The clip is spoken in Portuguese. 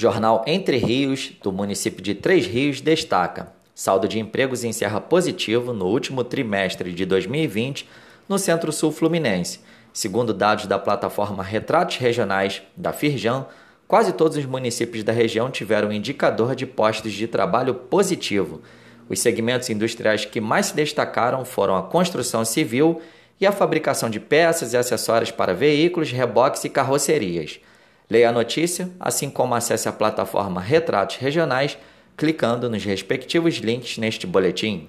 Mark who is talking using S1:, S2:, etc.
S1: Jornal Entre Rios, do município de Três Rios, destaca: saldo de empregos encerra positivo no último trimestre de 2020 no Centro-Sul Fluminense. Segundo dados da plataforma Retratos Regionais da Firjan, quase todos os municípios da região tiveram um indicador de postos de trabalho positivo. Os segmentos industriais que mais se destacaram foram a construção civil e a fabricação de peças e acessórios para veículos, reboques e carrocerias. Leia a notícia, assim como acesse a plataforma Retratos Regionais, clicando nos respectivos links neste boletim.